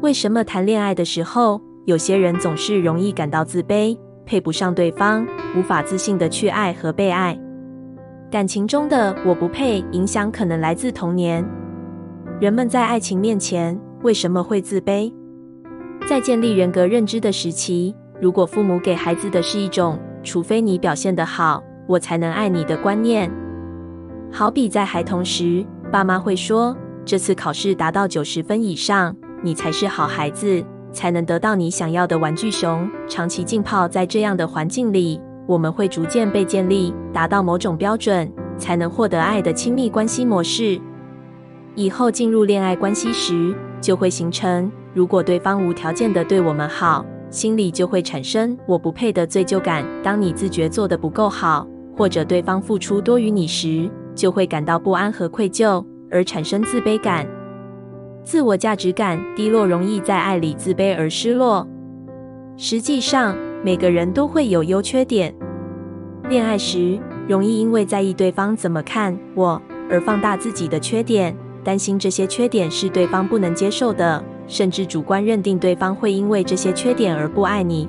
为什么谈恋爱的时候，有些人总是容易感到自卑，配不上对方，无法自信的去爱和被爱？感情中的“我不配”影响可能来自童年。人们在爱情面前为什么会自卑？在建立人格认知的时期，如果父母给孩子的是一种“除非你表现得好，我才能爱你”的观念，好比在孩童时，爸妈会说：“这次考试达到九十分以上，你才是好孩子，才能得到你想要的玩具熊。”长期浸泡在这样的环境里，我们会逐渐被建立达到某种标准才能获得爱的亲密关系模式。以后进入恋爱关系时，就会形成：如果对方无条件的对我们好，心里就会产生我不配的罪疚感。当你自觉做得不够好，或者对方付出多于你时，就会感到不安和愧疚，而产生自卑感。自我价值感低落，容易在爱里自卑而失落。实际上，每个人都会有优缺点。恋爱时，容易因为在意对方怎么看我，而放大自己的缺点。担心这些缺点是对方不能接受的，甚至主观认定对方会因为这些缺点而不爱你。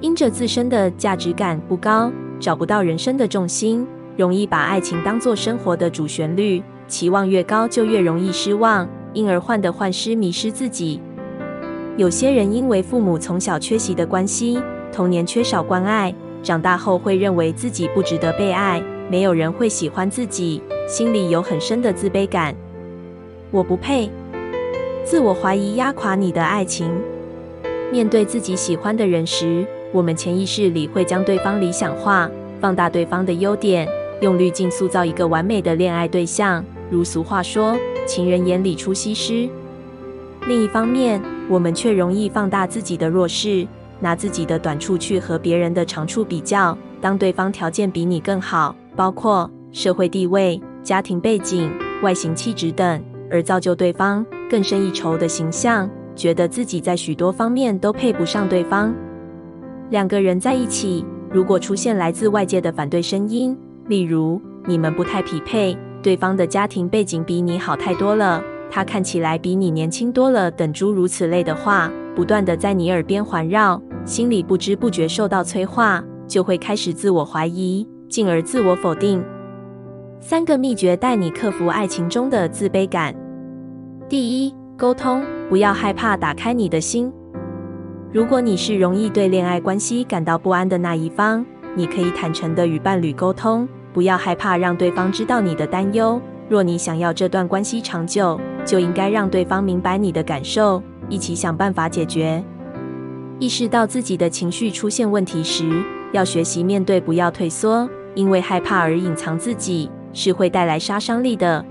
因着自身的价值感不高，找不到人生的重心，容易把爱情当作生活的主旋律，期望越高就越容易失望，因而患得患失，迷失自己。有些人因为父母从小缺席的关系，童年缺少关爱，长大后会认为自己不值得被爱，没有人会喜欢自己，心里有很深的自卑感。我不配，自我怀疑压垮你的爱情。面对自己喜欢的人时，我们潜意识里会将对方理想化，放大对方的优点，用滤镜塑造一个完美的恋爱对象。如俗话说：“情人眼里出西施。”另一方面，我们却容易放大自己的弱势，拿自己的短处去和别人的长处比较。当对方条件比你更好，包括社会地位、家庭背景、外形气质等。而造就对方更胜一筹的形象，觉得自己在许多方面都配不上对方。两个人在一起，如果出现来自外界的反对声音，例如你们不太匹配，对方的家庭背景比你好太多了，他看起来比你年轻多了等诸如此类的话，不断地在你耳边环绕，心里不知不觉受到催化，就会开始自我怀疑，进而自我否定。三个秘诀带你克服爱情中的自卑感。第一，沟通，不要害怕打开你的心。如果你是容易对恋爱关系感到不安的那一方，你可以坦诚地与伴侣沟通，不要害怕让对方知道你的担忧。若你想要这段关系长久，就应该让对方明白你的感受，一起想办法解决。意识到自己的情绪出现问题时，要学习面对，不要退缩，因为害怕而隐藏自己是会带来杀伤力的。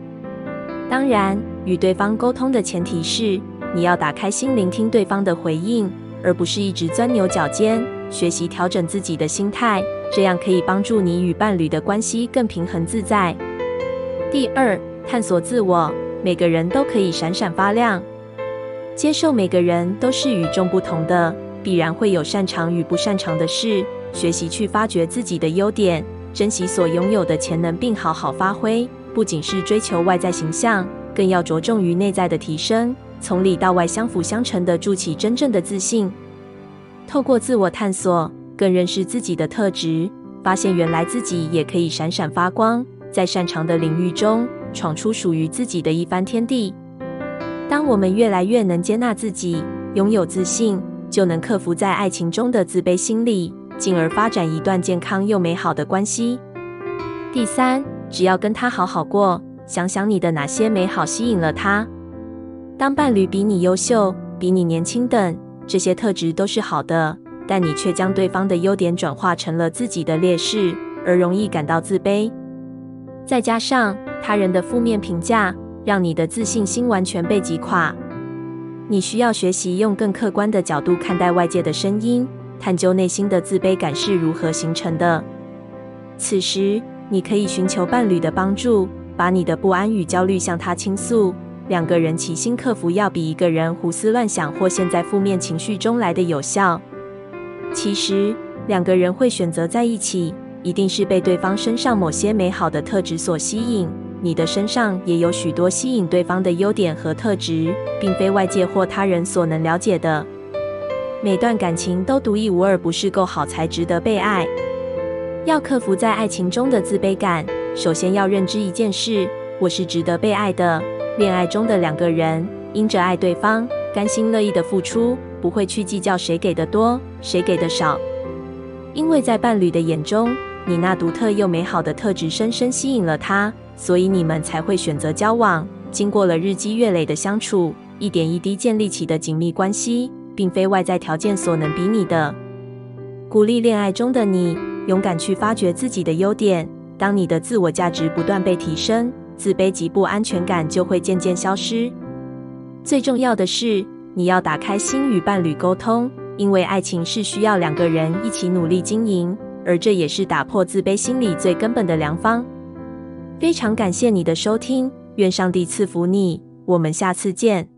当然，与对方沟通的前提是，你要打开心聆听对方的回应，而不是一直钻牛角尖。学习调整自己的心态，这样可以帮助你与伴侣的关系更平衡自在。第二，探索自我，每个人都可以闪闪发亮。接受每个人都是与众不同的，必然会有擅长与不擅长的事。学习去发掘自己的优点，珍惜所拥有的潜能，并好好发挥。不仅是追求外在形象，更要着重于内在的提升，从里到外相辅相成地筑起真正的自信。透过自我探索，更认识自己的特质，发现原来自己也可以闪闪发光，在擅长的领域中闯出属于自己的一番天地。当我们越来越能接纳自己，拥有自信，就能克服在爱情中的自卑心理，进而发展一段健康又美好的关系。第三。只要跟他好好过，想想你的哪些美好吸引了他。当伴侣比你优秀、比你年轻等这些特质都是好的，但你却将对方的优点转化成了自己的劣势，而容易感到自卑。再加上他人的负面评价，让你的自信心完全被击垮。你需要学习用更客观的角度看待外界的声音，探究内心的自卑感是如何形成的。此时，你可以寻求伴侣的帮助，把你的不安与焦虑向他倾诉。两个人齐心克服，要比一个人胡思乱想或陷在负面情绪中来的有效。其实，两个人会选择在一起，一定是被对方身上某些美好的特质所吸引，你的身上也有许多吸引对方的优点和特质，并非外界或他人所能了解的。每段感情都独一无二，不是够好才值得被爱。要克服在爱情中的自卑感，首先要认知一件事：我是值得被爱的。恋爱中的两个人，因着爱对方，甘心乐意的付出，不会去计较谁给的多，谁给的少。因为在伴侣的眼中，你那独特又美好的特质深深吸引了他。所以你们才会选择交往。经过了日积月累的相处，一点一滴建立起的紧密关系，并非外在条件所能比拟的。鼓励恋爱中的你勇敢去发掘自己的优点。当你的自我价值不断被提升，自卑及不安全感就会渐渐消失。最重要的是，你要打开心与伴侣沟通，因为爱情是需要两个人一起努力经营，而这也是打破自卑心理最根本的良方。非常感谢你的收听，愿上帝赐福你，我们下次见。